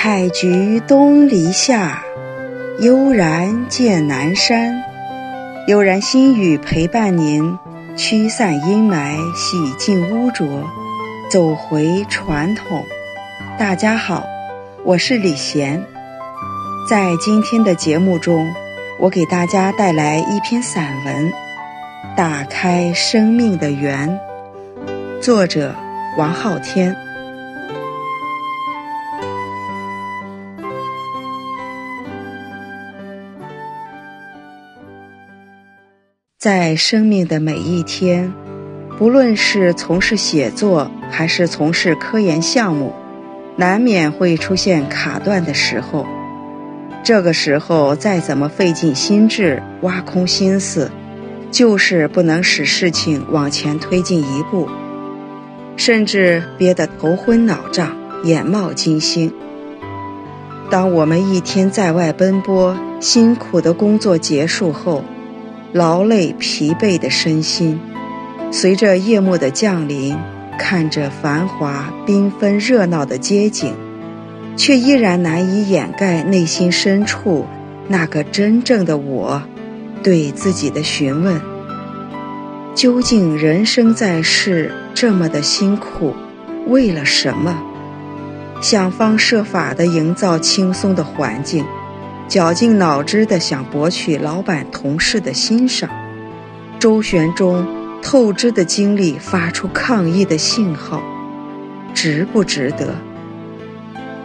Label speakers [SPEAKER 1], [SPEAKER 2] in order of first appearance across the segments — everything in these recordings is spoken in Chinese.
[SPEAKER 1] 采菊东篱下，悠然见南山。悠然心语陪伴您，驱散阴霾，洗净污浊，走回传统。大家好，我是李贤。在今天的节目中，我给大家带来一篇散文《打开生命的缘》，作者王昊天。在生命的每一天，不论是从事写作还是从事科研项目，难免会出现卡断的时候。这个时候，再怎么费尽心智、挖空心思，就是不能使事情往前推进一步，甚至憋得头昏脑胀、眼冒金星。当我们一天在外奔波、辛苦的工作结束后，劳累疲惫的身心，随着夜幕的降临，看着繁华缤纷热闹的街景，却依然难以掩盖内心深处那个真正的我，对自己的询问：究竟人生在世这么的辛苦，为了什么？想方设法地营造轻松的环境。绞尽脑汁地想博取老板、同事的欣赏，周旋中透支的精力发出抗议的信号，值不值得？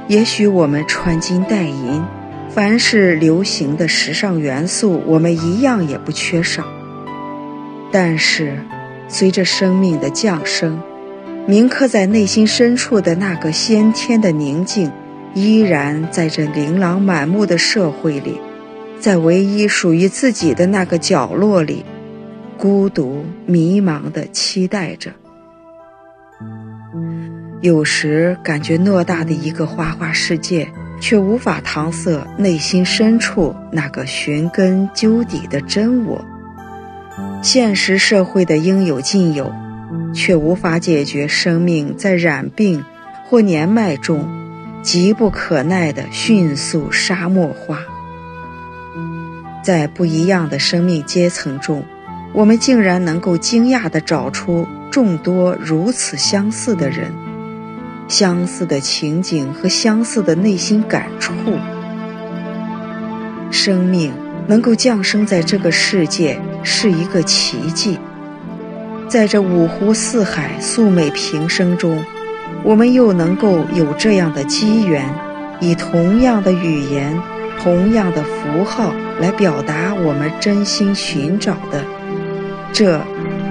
[SPEAKER 1] 也许我们穿金戴银，凡是流行的时尚元素，我们一样也不缺少。但是，随着生命的降生，铭刻在内心深处的那个先天的宁静。依然在这琳琅满目的社会里，在唯一属于自己的那个角落里，孤独迷茫地期待着。有时感觉偌大的一个花花世界，却无法搪塞内心深处那个寻根究底的真我。现实社会的应有尽有，却无法解决生命在染病或年迈中。急不可耐的迅速沙漠化，在不一样的生命阶层中，我们竟然能够惊讶地找出众多如此相似的人，相似的情景和相似的内心感触。生命能够降生在这个世界是一个奇迹，在这五湖四海、素昧平生中。我们又能够有这样的机缘，以同样的语言、同样的符号来表达我们真心寻找的，这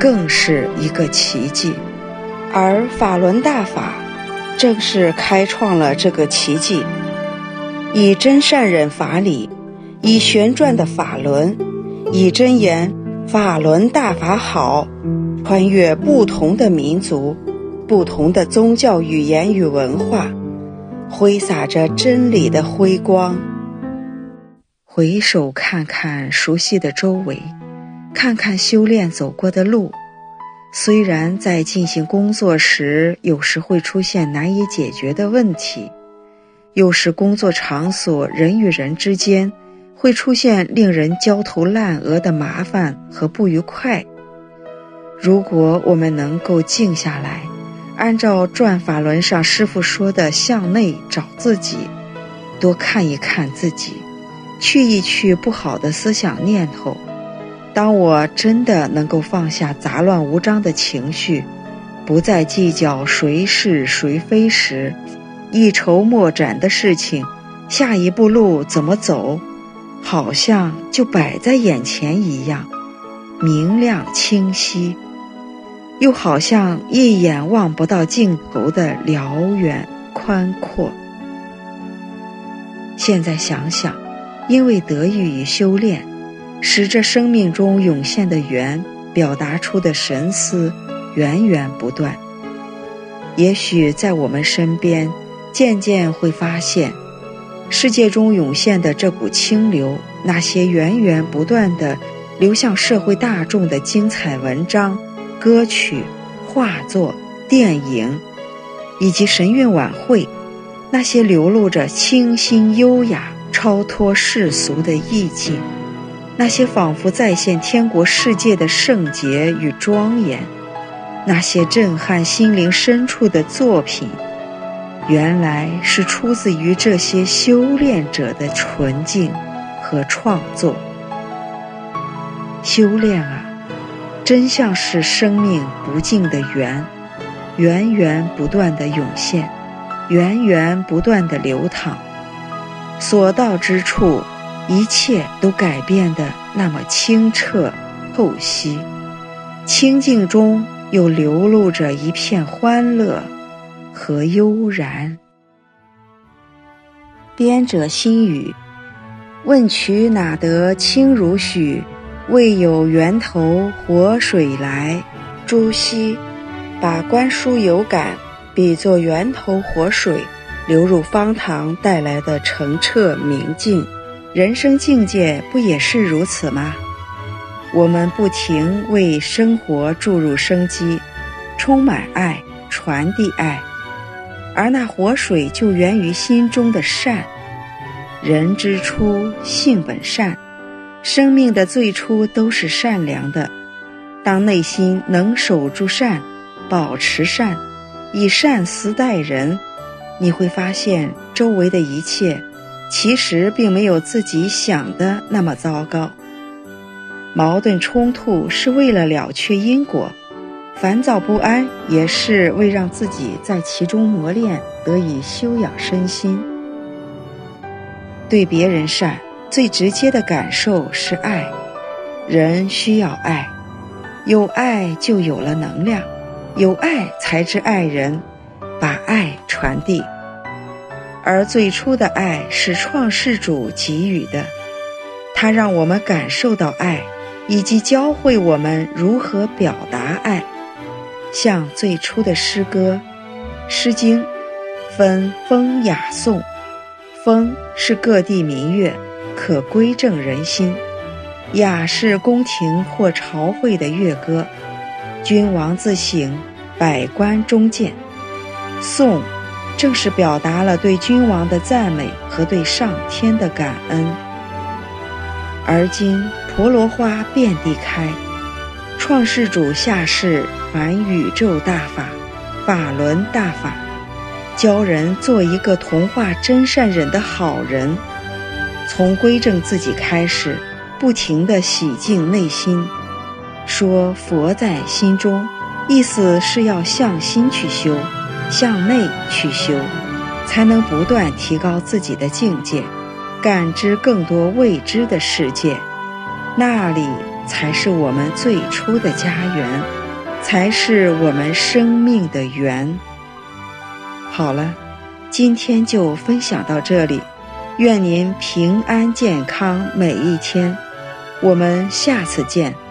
[SPEAKER 1] 更是一个奇迹。而法轮大法正是开创了这个奇迹，以真善忍法理，以旋转的法轮，以真言“法轮大法好”，穿越不同的民族。不同的宗教语言与文化，挥洒着真理的辉光。回首看看熟悉的周围，看看修炼走过的路。虽然在进行工作时，有时会出现难以解决的问题，有时工作场所人与人之间会出现令人焦头烂额的麻烦和不愉快。如果我们能够静下来，按照转法轮上师傅说的，向内找自己，多看一看自己，去一去不好的思想念头。当我真的能够放下杂乱无章的情绪，不再计较谁是谁非时，一筹莫展的事情，下一步路怎么走，好像就摆在眼前一样，明亮清晰。又好像一眼望不到尽头的辽远宽阔。现在想想，因为得益于修炼，使这生命中涌现的缘表达出的神思源源不断。也许在我们身边，渐渐会发现，世界中涌现的这股清流，那些源源不断的流向社会大众的精彩文章。歌曲、画作、电影，以及神韵晚会，那些流露着清新优雅、超脱世俗的意境，那些仿佛再现天国世界的圣洁与庄严，那些震撼心灵深处的作品，原来是出自于这些修炼者的纯净和创作。修炼啊！真像是生命不尽的源，源源不断的涌现，源源不断的流淌。所到之处，一切都改变的那么清澈透析，清净中又流露着一片欢乐和悠然。编者心语：问渠哪得清如许？未有源头活水来，朱熹把观书有感比作源头活水流入方塘带来的澄澈明净，人生境界不也是如此吗？我们不停为生活注入生机，充满爱，传递爱，而那活水就源于心中的善。人之初，性本善。生命的最初都是善良的，当内心能守住善，保持善，以善思待人，你会发现周围的一切，其实并没有自己想的那么糟糕。矛盾冲突是为了了却因果，烦躁不安也是为让自己在其中磨练，得以修养身心。对别人善。最直接的感受是爱，人需要爱，有爱就有了能量，有爱才知爱人，把爱传递。而最初的爱是创世主给予的，他让我们感受到爱，以及教会我们如何表达爱。像最初的诗歌，《诗经》分风雅颂，风是各地民乐。可归正人心，雅是宫廷或朝会的乐歌，君王自省，百官中见。颂，正是表达了对君王的赞美和对上天的感恩。而今婆罗花遍地开，创世主下世传宇宙大法，法轮大法，教人做一个童话真善忍的好人。从归正自己开始，不停地洗净内心。说佛在心中，意思是要向心去修，向内去修，才能不断提高自己的境界，感知更多未知的世界。那里才是我们最初的家园，才是我们生命的源。好了，今天就分享到这里。愿您平安健康每一天，我们下次见。